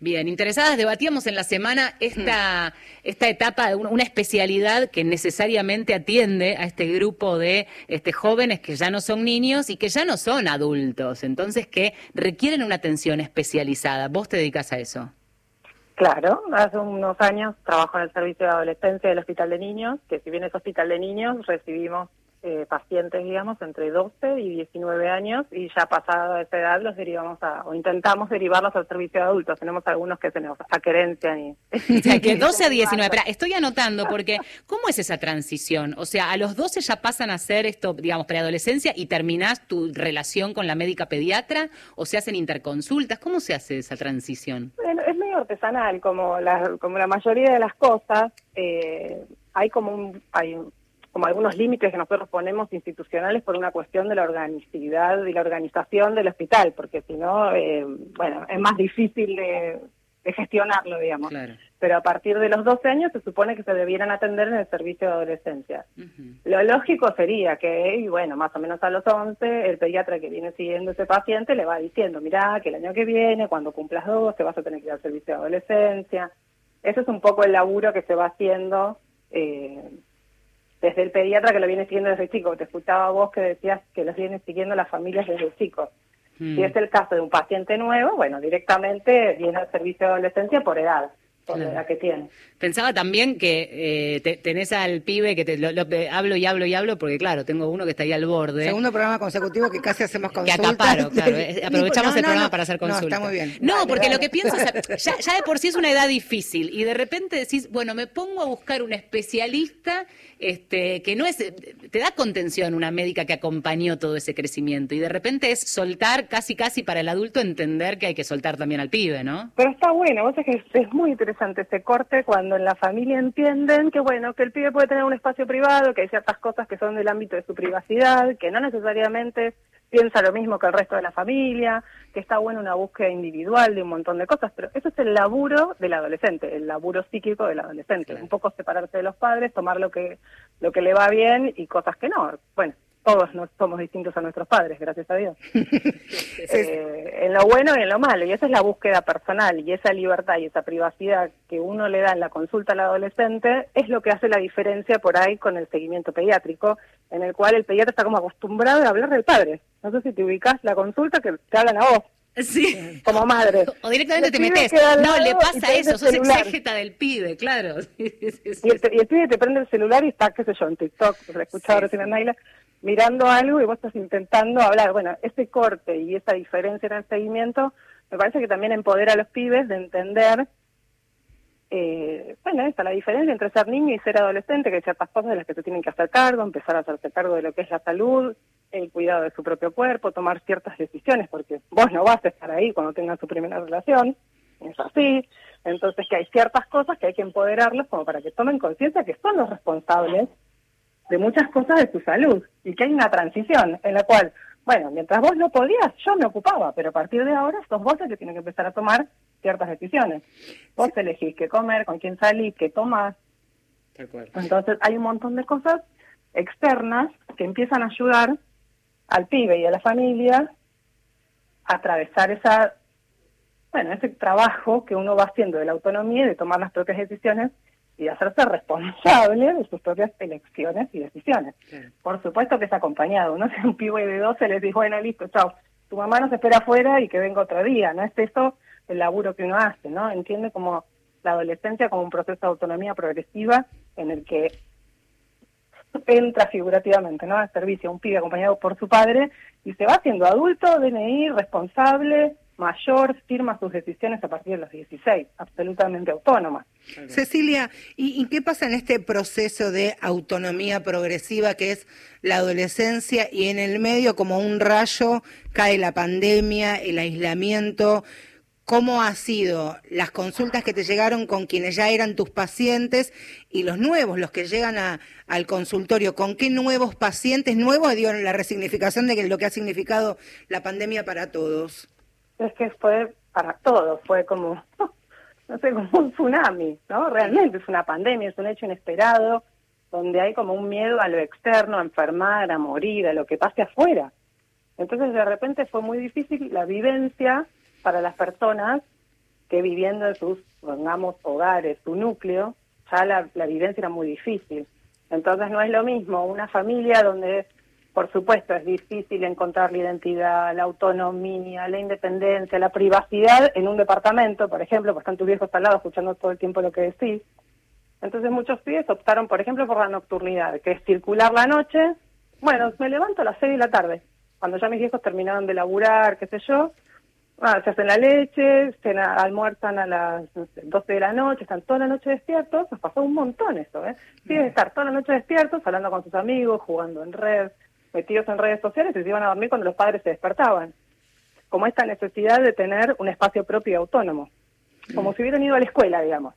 Bien, interesadas, debatíamos en la semana esta, esta etapa, una una especialidad que necesariamente atiende a este grupo de este, jóvenes que ya no son niños y que ya no son adultos, entonces que requieren una atención especializada. ¿Vos te dedicas a eso? Claro, hace unos años trabajo en el servicio de adolescencia del Hospital de Niños, que si bien es Hospital de Niños, recibimos eh, pacientes, digamos, entre 12 y 19 años y ya pasada esa edad los derivamos a, o intentamos derivarlos al servicio de adultos. Tenemos algunos que se nos acerencian y... O sea, que 12 a 19. Espera, estoy anotando porque ¿cómo es esa transición? O sea, a los 12 ya pasan a ser esto, digamos, preadolescencia y terminás tu relación con la médica pediatra o se hacen interconsultas. ¿Cómo se hace esa transición? Medio artesanal, como la, como la mayoría de las cosas. eh, hay como un, hay como algunos límites que nosotros ponemos institucionales por una cuestión de la organicidad y la organización del hospital, porque si no, eh, bueno, es más difícil de, de gestionarlo, digamos. Pero a partir de los 12 años se supone que se debieran atender en el servicio de adolescencia. Lo lógico sería que, y bueno, más o menos a los 11, el pediatra que viene siguiendo ese paciente le va diciendo, mirá, que el año que viene, cuando cumplas 12, vas a tener que ir al servicio de adolescencia. Ese es un poco el laburo que se va haciendo eh, desde el pediatra que lo viene siguiendo desde chico. Te escuchaba vos que decías que los viene siguiendo las familias desde chicos. Mm. Si es el caso de un paciente nuevo, bueno, directamente viene al servicio de adolescencia por edad. Por la edad que tiene. Pensaba también que eh, te- tenés al pibe que te lo, lo- te- hablo y hablo y hablo, porque claro, tengo uno que está ahí al borde. Segundo programa consecutivo que casi hacemos Que consultas. acaparo, claro. eh, Aprovechamos No, el no, programa no. para hacer No, consultas. está muy bien. No, Dale, porque dale. lo que pienso, o sea, ya, ya de por sí es una edad difícil y de repente decís, bueno, me pongo a buscar un especialista este, que no es, te da contención una médica que acompañó todo ese crecimiento y de repente es soltar casi casi para el adulto entender que hay que soltar también al pibe, ¿no? Pero está bueno, vos sabés que es, es muy interesante ese corte cuando en la familia entienden que bueno, que el pibe puede tener un espacio privado, que hay ciertas cosas que son del ámbito de su privacidad, que no necesariamente piensa lo mismo que el resto de la familia, que está bueno una búsqueda individual de un montón de cosas, pero eso es el laburo del adolescente, el laburo psíquico del adolescente, un poco separarse de los padres, tomar lo que lo que le va bien y cosas que no. Bueno, todos no somos distintos a nuestros padres, gracias a Dios. Eh, en lo bueno y en lo malo, y esa es la búsqueda personal y esa libertad y esa privacidad que uno le da en la consulta al adolescente es lo que hace la diferencia por ahí con el seguimiento pediátrico, en el cual el pediatra está como acostumbrado a hablar del padre. No sé si te ubicás la consulta que te hablan a vos. Sí. Como madre. O directamente te metes. No, le pasa eso, sos exégeta del pibe, claro. Sí, sí, sí, sí. Y el, y el pibe te prende el celular y está, qué sé yo, en TikTok, lo he escuchado recién a Naila, mirando algo y vos estás intentando hablar. Bueno, ese corte y esa diferencia en el seguimiento me parece que también empodera a los pibes de entender, eh, bueno, esta, la diferencia entre ser niño y ser adolescente, que hay ciertas cosas de las que se tienen que hacer cargo, empezar a hacerse cargo de lo que es la salud, el cuidado de su propio cuerpo, tomar ciertas decisiones, porque vos no vas a estar ahí cuando tengan su primera relación, es así. Entonces que hay ciertas cosas que hay que empoderarlos como para que tomen conciencia que son los responsables de muchas cosas de su salud y que hay una transición en la cual, bueno, mientras vos no podías, yo me ocupaba, pero a partir de ahora sos vos el que tiene que empezar a tomar ciertas decisiones. Vos elegís qué comer, con quién salir, qué tomás. Entonces hay un montón de cosas externas que empiezan a ayudar al pibe y a la familia a atravesar esa, bueno, ese trabajo que uno va haciendo de la autonomía y de tomar las propias decisiones y hacerse responsable de sus propias elecciones y decisiones. Por supuesto que es acompañado. Uno si un pibe de 12 les dice, bueno, listo, chao, tu mamá nos espera afuera y que venga otro día. No es eso el laburo que uno hace, ¿no? Entiende como la adolescencia como un proceso de autonomía progresiva en el que entra figurativamente, ¿no? Al servicio, un pibe acompañado por su padre y se va haciendo adulto, DNI, responsable, mayor, firma sus decisiones a partir de los 16, absolutamente autónoma. Cecilia, ¿y, y qué pasa en este proceso de autonomía progresiva que es la adolescencia y en el medio como un rayo cae la pandemia, el aislamiento? ¿Cómo ha sido las consultas que te llegaron con quienes ya eran tus pacientes y los nuevos, los que llegan a- al consultorio? ¿Con qué nuevos pacientes nuevos dio la resignificación de que lo que ha significado la pandemia para todos? Es que fue para todos, fue como, no sé, como un tsunami, ¿no? Realmente es una pandemia, es un hecho inesperado, donde hay como un miedo a lo externo, a enfermar, a morir, a lo que pase afuera. Entonces de repente fue muy difícil la vivencia para las personas que viviendo en sus, pongamos, hogares, su núcleo, ya la, la vivencia era muy difícil. Entonces no es lo mismo una familia donde, por supuesto, es difícil encontrar la identidad, la autonomía, la independencia, la privacidad en un departamento, por ejemplo, porque están tus viejos al lado escuchando todo el tiempo lo que decís. Entonces muchos pibes optaron, por ejemplo, por la nocturnidad, que es circular la noche. Bueno, me levanto a las seis de la tarde, cuando ya mis viejos terminaron de laburar, qué sé yo, Ah, se hacen la leche, almuerzan a las no sé, 12 de la noche, están toda la noche despiertos, nos pasó un montón eso, ¿eh? Tienen que estar toda la noche despiertos, hablando con sus amigos, jugando en red, metidos en redes sociales y se iban a dormir cuando los padres se despertaban. Como esta necesidad de tener un espacio propio y autónomo. Como si hubieran ido a la escuela, digamos.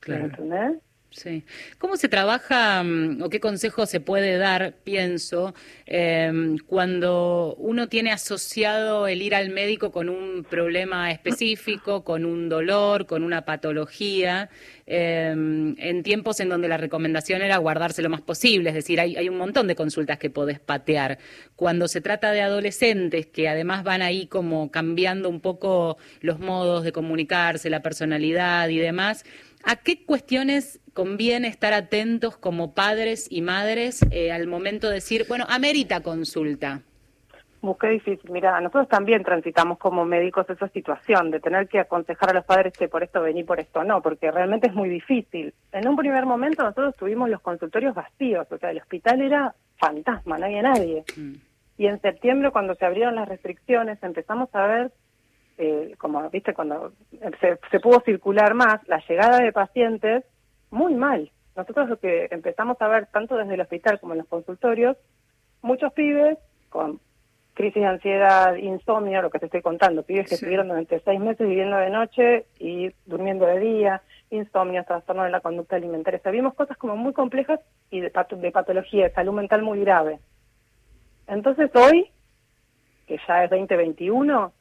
Claro. ¿Entendés? Sí. ¿Cómo se trabaja mm, o qué consejo se puede dar, pienso, em, cuando uno tiene asociado el ir al médico con un problema específico, con un dolor, con una patología, em, en tiempos en donde la recomendación era guardarse lo más posible? Es decir, hay, hay un montón de consultas que podés patear. Cuando se trata de adolescentes que además van ahí como cambiando un poco los modos de comunicarse, la personalidad y demás, ¿A qué cuestiones conviene estar atentos como padres y madres eh, al momento de decir, bueno, amerita consulta? Uh, qué difícil. Mira, nosotros también transitamos como médicos esa situación de tener que aconsejar a los padres que por esto vení, por esto no, porque realmente es muy difícil. En un primer momento nosotros tuvimos los consultorios vacíos, o sea, el hospital era fantasma, no había nadie. Y en septiembre, cuando se abrieron las restricciones, empezamos a ver, eh, como viste, cuando se, se pudo circular más, la llegada de pacientes muy mal. Nosotros lo que empezamos a ver, tanto desde el hospital como en los consultorios, muchos pibes con crisis de ansiedad, insomnio, lo que te estoy contando, pibes que estuvieron durante seis meses viviendo de noche y durmiendo de día, insomnio, trastorno de la conducta alimentaria. O sea, vimos cosas como muy complejas y de, pato- de patología, de salud mental muy grave. Entonces hoy, que ya es 2021,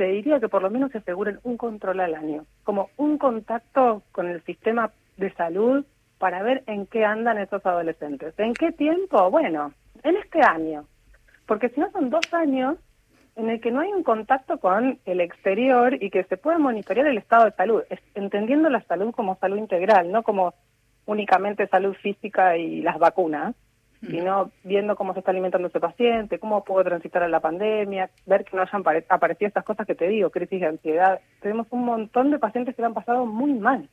te diría que por lo menos se aseguren un control al año, como un contacto con el sistema de salud para ver en qué andan esos adolescentes. ¿En qué tiempo? Bueno, en este año. Porque si no son dos años en el que no hay un contacto con el exterior y que se pueda monitorear el estado de salud, entendiendo la salud como salud integral, no como únicamente salud física y las vacunas, sino viendo cómo se está alimentando ese paciente, cómo puede transitar a la pandemia, ver que no hayan pare- aparecido estas cosas que te digo, crisis de ansiedad. Tenemos un montón de pacientes que lo han pasado muy mal.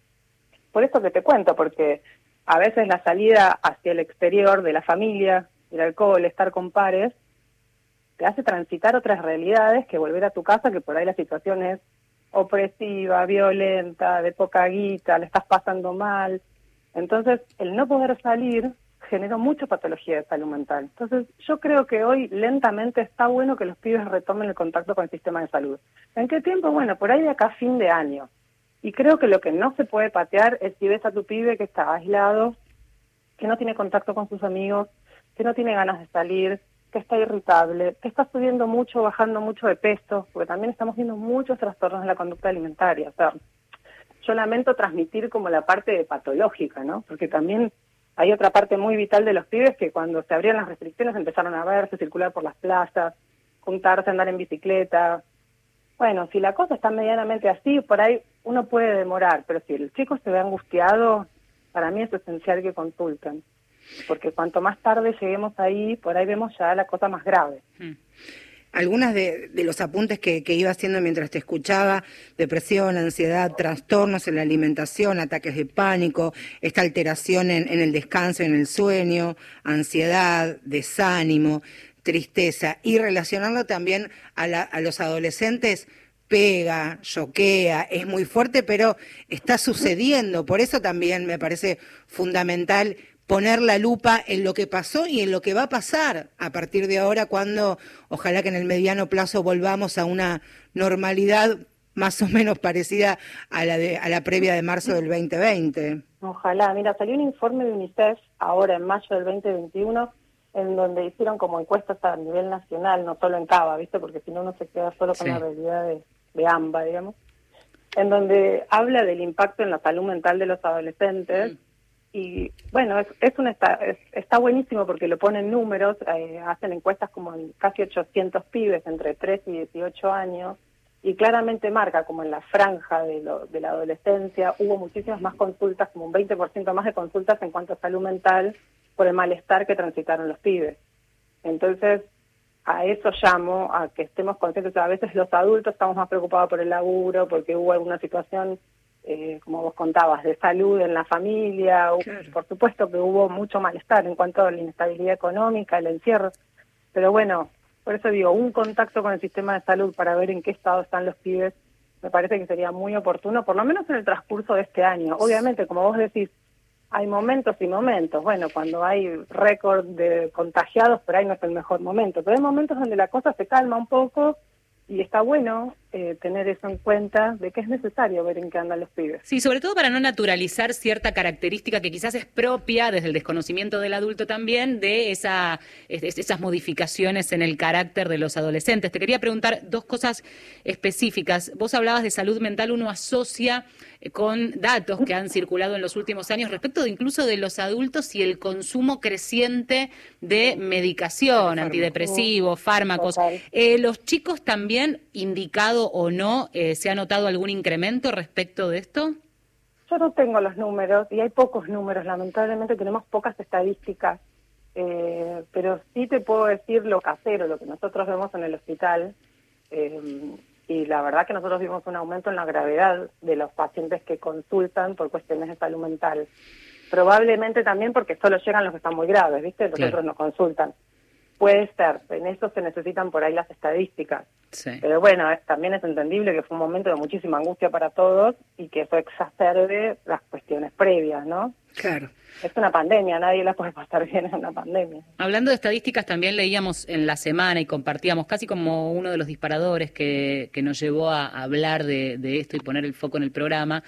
Por eso que te cuento, porque a veces la salida hacia el exterior de la familia, el alcohol, estar con pares, te hace transitar otras realidades que volver a tu casa, que por ahí la situación es opresiva, violenta, de poca guita, le estás pasando mal. Entonces, el no poder salir generó mucha patología de salud mental. Entonces, yo creo que hoy lentamente está bueno que los pibes retomen el contacto con el sistema de salud. ¿En qué tiempo? Bueno, por ahí de acá fin de año. Y creo que lo que no se puede patear es si ves a tu pibe que está aislado, que no tiene contacto con sus amigos, que no tiene ganas de salir, que está irritable, que está subiendo mucho, bajando mucho de peso, porque también estamos viendo muchos trastornos de la conducta alimentaria. O sea, yo lamento transmitir como la parte patológica, ¿no? Porque también hay otra parte muy vital de los pibes que cuando se abrieron las restricciones empezaron a verse, circular por las plazas, juntarse, andar en bicicleta. Bueno, si la cosa está medianamente así, por ahí uno puede demorar, pero si el chico se ve angustiado, para mí es esencial que consulten. Porque cuanto más tarde lleguemos ahí, por ahí vemos ya la cosa más grave. Algunas de, de los apuntes que, iba haciendo mientras te escuchaba, depresión, ansiedad, trastornos en la alimentación, ataques de pánico, esta alteración en, en el descanso, en el sueño, ansiedad, desánimo, tristeza, y relacionarlo también a, la- a los adolescentes pega, choquea, es muy fuerte, pero está sucediendo. Por eso también me parece fundamental poner la lupa en lo que pasó y en lo que va a pasar a partir de ahora cuando ojalá que en el mediano plazo volvamos a una normalidad más o menos parecida a la de a la previa de marzo del 2020. Ojalá. Mira, salió un informe de UNICEF ahora en mayo del 2021 en donde hicieron como encuestas a nivel nacional, no solo en Cava, ¿viste? Porque si no uno se queda solo con Sí. la realidad de, de AMBA, digamos. En donde habla del impacto en la salud mental de los adolescentes. Y bueno, es, es un está, es- está buenísimo porque lo ponen números, eh, hacen encuestas como en casi 800 pibes entre 3 y 18 años y claramente marca como en la franja de, lo- de la adolescencia hubo muchísimas más consultas, como un 20% más de consultas en cuanto a salud mental por el malestar que transitaron los pibes. Entonces, a eso llamo, a que estemos conscientes. A veces los adultos estamos más preocupados por el laburo, porque hubo alguna situación, eh, como vos contabas, de salud en la familia. Por supuesto que hubo mucho malestar en cuanto a la inestabilidad económica, el encierro. Pero bueno, por eso digo, un contacto con el sistema de salud para ver en qué estado están los pibes, me parece que sería muy oportuno, por lo menos en el transcurso de este año. Obviamente, como vos decís, hay momentos y momentos. Bueno, cuando hay récord de contagiados, por ahí no es el mejor momento. Pero hay momentos donde la cosa se calma un poco y está bueno eh, tener eso en cuenta de que es necesario ver en qué andan los pibes. Sí, sobre todo para no naturalizar cierta característica que quizás es propia desde el desconocimiento del adulto también de esa, es- esas modificaciones en el carácter de los adolescentes. Te quería preguntar dos cosas específicas. Vos hablabas de salud mental, uno asocia eh, con datos que han circulado en los últimos años respecto de incluso de los adultos y el consumo creciente de medicación, antidepresivos, fármacos. Eh, ¿Los chicos también, indicado o no, eh, se ha notado algún incremento respecto de esto? Yo no tengo los números y hay pocos números, lamentablemente tenemos pocas estadísticas eh, pero sí te puedo decir lo casero, lo que nosotros vemos en el hospital, eh, y la verdad que nosotros vimos un aumento en la gravedad de los pacientes que consultan por cuestiones de salud mental. Probablemente también porque solo llegan los que están muy graves, ¿viste? Los Claro. otros no consultan. Puede ser, en eso se necesitan por ahí las estadísticas. Pero bueno, es- también es entendible que fue un momento de muchísima angustia para todos y que eso exacerbe las cuestiones previas, ¿no? Claro. Es una pandemia, nadie la puede pasar bien en una pandemia. Hablando de estadísticas, también leíamos en la semana y compartíamos casi como uno de los disparadores que, que nos llevó a hablar de, de esto y poner el foco en el programa.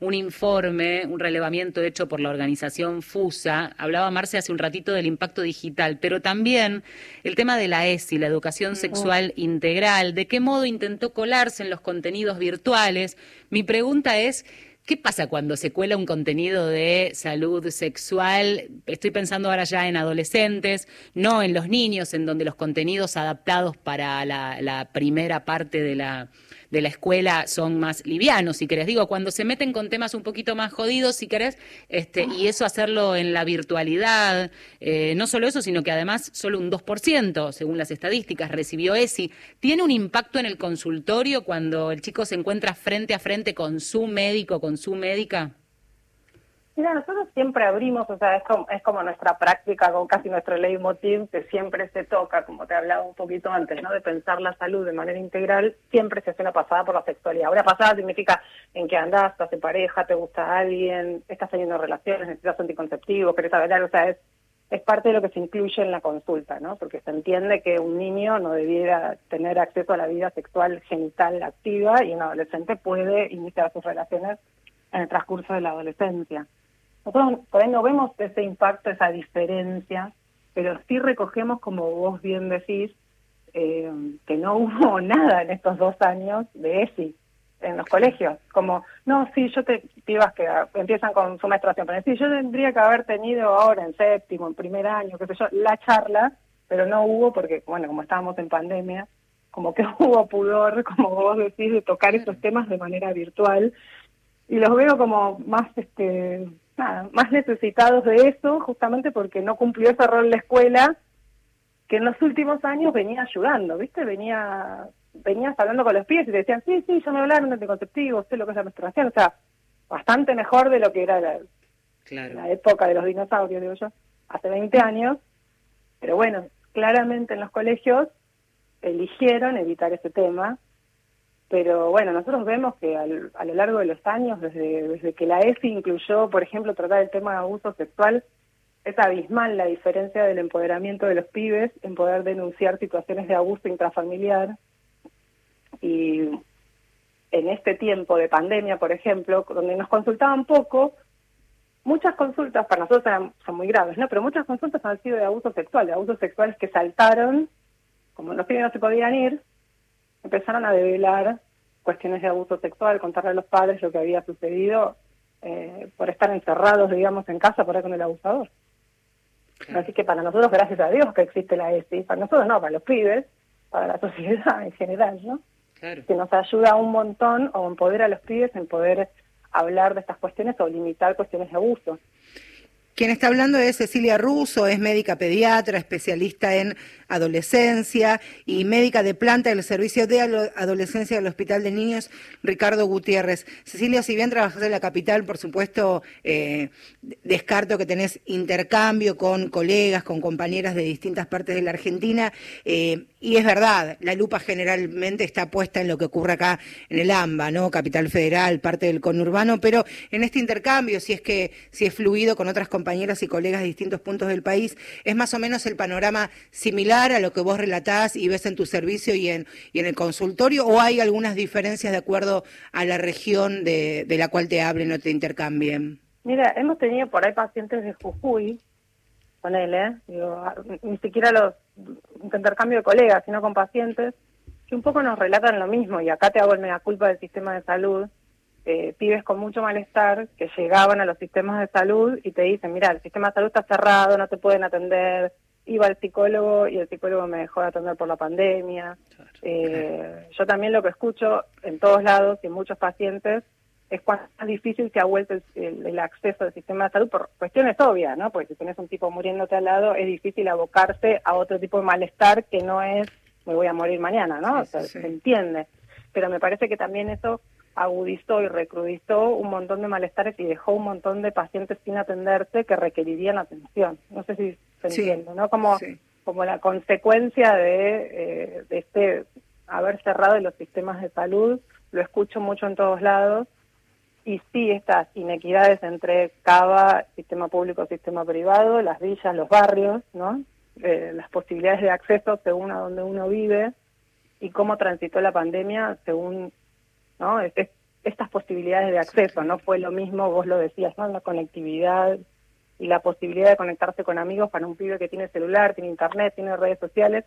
Un informe, un relevamiento hecho por la organización FUSA. Hablaba Marce hace un ratito del impacto digital, pero también el tema de la ESI, la educación sexual integral, de qué modo intentó colarse en los contenidos virtuales. Mi pregunta es, ¿Qué pasa cuando se cuela un contenido de salud sexual? Estoy pensando ahora ya en adolescentes, no en los niños, en donde los contenidos adaptados para la, la primera parte de la, de la escuela son más livianos, si querés. Digo, cuando se meten con temas un poquito más jodidos, si querés, este, y eso hacerlo en la virtualidad, eh, no solo eso, sino que además solo un 2%, según las estadísticas, recibió ESI. ¿Tiene un impacto en el consultorio cuando el chico se encuentra frente a frente con su médico, con su médica? Mira, nosotros siempre abrimos, o sea, es como, es como nuestra práctica, con casi nuestro leitmotiv, que siempre se toca, como te hablaba un poquito antes, ¿no? De pensar la salud de manera integral, siempre se hace una pasada por la sexualidad. Una pasada significa en qué andás, estás de pareja, te gusta alguien, estás teniendo relaciones, necesitas anticonceptivos, querés saber o sea, es, es parte de lo que se incluye en la consulta, ¿no? Porque se entiende que un niño no debiera tener acceso a la vida sexual genital activa y un adolescente puede iniciar sus relaciones en el transcurso de la adolescencia. Nosotros por ahí no vemos ese impacto, esa diferencia, pero sí recogemos, como vos bien decís, eh, que no hubo nada en estos dos años de ESI en los colegios. Como, no, sí, yo te, pibas que empiezan con su menstruación, pero sí, yo tendría que haber tenido ahora en séptimo, en primer año, qué sé yo, la charla, pero no hubo porque, bueno, como estábamos en pandemia, como que hubo pudor, como vos decís, de tocar esos temas de manera virtual y los veo como más este nada, más necesitados de eso justamente porque no cumplió ese rol la escuela que en los últimos años venía ayudando, ¿viste? Venía venías hablando con los pies y te decían, sí, sí, ya me hablaron de anticonceptivos, sé lo que es la menstruación, o sea, bastante mejor de lo que era la, la época de los dinosaurios, digo yo, hace 20 años, pero bueno, claramente en los colegios eligieron evitar ese tema, pero bueno, nosotros vemos que al- a lo largo de los años, desde, desde que la ESI incluyó, por ejemplo, tratar el tema de abuso sexual, es abismal la diferencia del empoderamiento de los pibes en poder denunciar situaciones de abuso intrafamiliar. Y en este tiempo de pandemia, por ejemplo, donde nos consultaban poco, muchas consultas, para nosotros eran, son muy graves, ¿no? Pero muchas consultas han sido de abuso sexual, de abusos sexuales que saltaron, como los pibes no se podían ir, empezaron a develar cuestiones de abuso sexual, contarle a los padres lo que había sucedido eh, por estar encerrados, digamos, en casa por ahí con el abusador. Así que para nosotros, gracias a Dios que existe la ESI, para nosotros no, para los pibes, para la sociedad en general, ¿no? Que nos ayuda un montón o empodera a los pibes en poder hablar de estas cuestiones o limitar cuestiones de abuso. Quien está hablando es Cecilia Russo, es médica pediatra, especialista en adolescencia y médica de planta del Servicio de Adolescencia del Hospital de Niños Ricardo Gutiérrez. Cecilia, si bien trabajas en la capital, por supuesto, eh, descarto que tenés intercambio con colegas, con compañeras de distintas partes de la Argentina, eh, y es verdad, la lupa generalmente está puesta en lo que ocurre acá en el AMBA, ¿no? Capital Federal, parte del conurbano, pero en este intercambio, si es que si es fluido con otras compañeras y colegas de distintos puntos del país, es más o menos el panorama similar a lo que vos relatás y ves en tu servicio y en, y en el consultorio, o hay algunas diferencias de acuerdo a la región de, de la cual te hablen o te intercambien? Mira, hemos tenido por ahí pacientes de Jujuy, con él, ¿eh? Digo, ni siquiera los intercambio de colegas, sino con pacientes, que un poco nos relatan lo mismo, y acá te hago el mega culpa del sistema de salud, eh, pibes con mucho malestar que llegaban a los sistemas de salud y te dicen, mira, el sistema de salud está cerrado, no te pueden atender, iba al psicólogo y el psicólogo me dejó de atender por la pandemia. Eh, yo también lo que escucho en todos lados y en muchos pacientes es más difícil se ha vuelto el, el- el acceso al sistema de salud por cuestiones obvias, ¿no? Porque si tienes un tipo muriéndote al lado, es difícil abocarse a otro tipo de malestar que no es me voy a morir mañana, ¿no? O sea, se entiende. Pero me parece que también eso agudizó y recrudizó un montón de malestares y dejó un montón de pacientes sin atenderse que requerirían atención. No sé si se Sí, entiende, ¿no? Como, sí. como la consecuencia de, eh, de este haber cerrado los sistemas de salud, lo escucho mucho en todos lados, y sí estas inequidades entre Cava, sistema público, sistema privado, las villas, los barrios, ¿no? Eh, las posibilidades de acceso según a donde uno vive y cómo transitó la pandemia según, ¿no? Es- es- estas posibilidades de acceso, no fue lo mismo, vos lo decías, ¿no? La conectividad y la posibilidad de conectarse con amigos para un pibe que tiene celular, tiene internet, tiene redes sociales,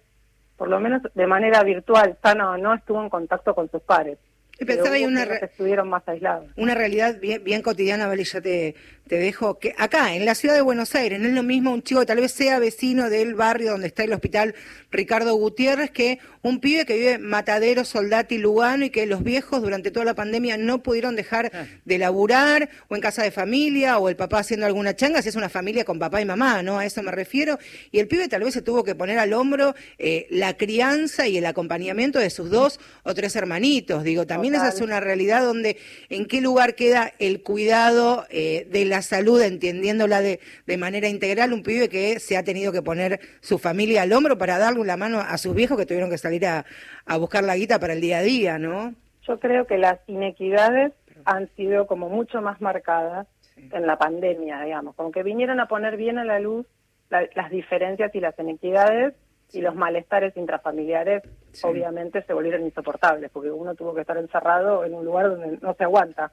por lo menos de manera virtual, sana o no, estuvo en contacto con sus pares. Y pensaba, hay una estuvieron más aislados. una realidad bien, bien cotidiana, Vale, ya te, te dejo, que acá, en la ciudad de Buenos Aires, no es lo mismo un chico que tal vez sea vecino del barrio donde está el hospital Ricardo Gutiérrez que un pibe que vive Matadero, Soldati, Lugano y que los viejos durante toda la pandemia no pudieron dejar de laburar o en casa de familia o el papá haciendo alguna changa, si es una familia con papá y mamá, ¿no? A eso me refiero. Y el pibe tal vez se tuvo que poner al hombro eh, la crianza y el acompañamiento de sus dos o tres hermanitos. Digo, también esa es una realidad donde en qué lugar queda el cuidado eh, de la salud, entendiéndola de, de manera integral, un pibe que se ha tenido que poner su familia al hombro para darle la mano a sus viejos que tuvieron que salir a, a buscar la guita para el día a día, ¿no? Yo creo que las inequidades han sido como mucho más marcadas en la pandemia, digamos, como que vinieron a poner bien a la luz la- las diferencias y las inequidades y los malestares intrafamiliares obviamente se volvieron insoportables porque uno tuvo que estar encerrado en un lugar donde no se aguanta.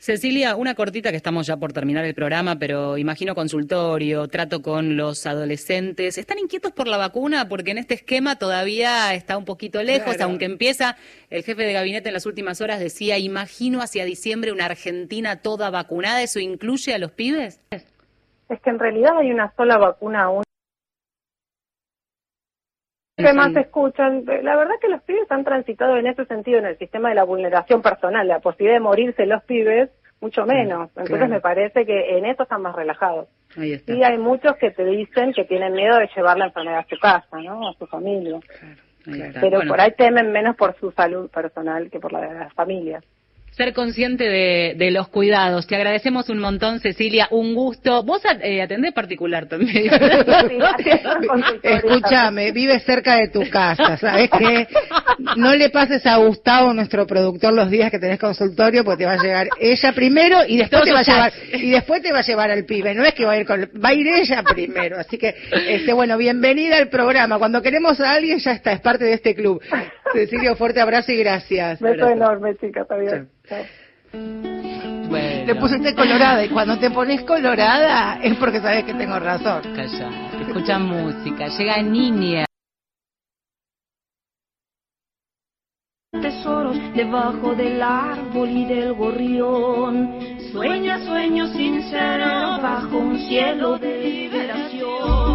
Cecilia, una cortita que estamos ya por terminar el programa, pero imagino consultorio, trato con los adolescentes. ¿Están inquietos por la vacuna? Porque en este esquema todavía está un poquito lejos, Claro. aunque empieza, el jefe de gabinete en las últimas horas decía, imagino hacia diciembre una Argentina toda vacunada, ¿eso incluye a los pibes? Es que en realidad hay una sola vacuna aún. ¿Qué más escuchan? La verdad que los pibes han transitado en ese sentido en el sistema de la vulneración personal, la posibilidad de morirse los pibes, mucho menos. Entonces claro. me parece que en eso están más relajados. Ahí está. Sí hay muchos que te dicen que tienen miedo de llevar la enfermedad a su casa, ¿no? A su familia. Pero Bueno, por ahí temen menos por su salud personal que por la de las familias. Ser consciente de, de los cuidados. Te agradecemos un montón, Cecilia. Un gusto. Vos eh, atendés particular también. Escúchame, vive cerca de tu casa, ¿sabes qué? No le pases a Gustavo, nuestro productor, los días que tenés consultorio, porque te va a llegar ella primero y después Todos te va a llevar y después te va a llevar al pibe. No es que va a ir con, va a ir ella primero. Así que, este, bueno, bienvenida al programa. Cuando queremos a alguien ya está, es parte de este club. Cecilio, fuerte abrazo y gracias. Beso enorme, chicas. Adiós. Chao. Te pusiste colorada y cuando te pones colorada es porque sabes que tengo razón. Calla, escucha música. Llega Niña. tesoros debajo del árbol y del gorrión. Sueña sueños sinceros bajo un cielo de liberación.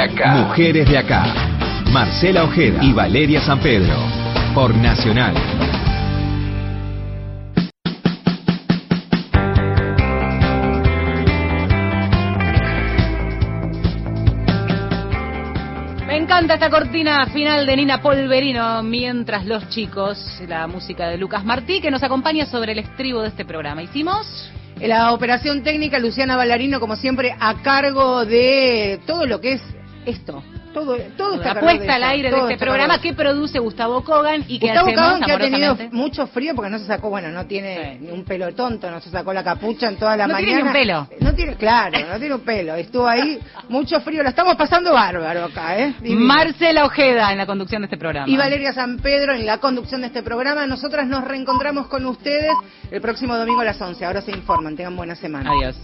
De acá. Mujeres de acá. Marcela Ojeda y Valeria San Pedro. Por Nacional. Me encanta esta cortina final de Nina Polverino, mientras los chicos, la música de Lucas Martí, que nos acompaña sobre el estribo de este programa. ¿Hicimos? La operación técnica, Luciana Ballarino, como siempre, a cargo de todo lo que es esto. Todo, todo está La puesta al aire de este programa que produce Gustavo Kogan y que Gustavo hacemos Cabán, que ha tenido mucho frío porque no se sacó, bueno, no tiene ni un pelo tonto, no se sacó la capucha en toda la No mañana. tiene ni un pelo. No tiene, claro, no tiene un pelo. Estuvo ahí, mucho frío, lo estamos pasando bárbaro acá, ¿eh? Divino. Marcela Ojeda en la conducción de este programa. Y Valeria San Pedro en la conducción de este programa. Nosotras nos reencontramos con ustedes el próximo domingo a las 11. Ahora se informan. Tengan buena semana. Adiós.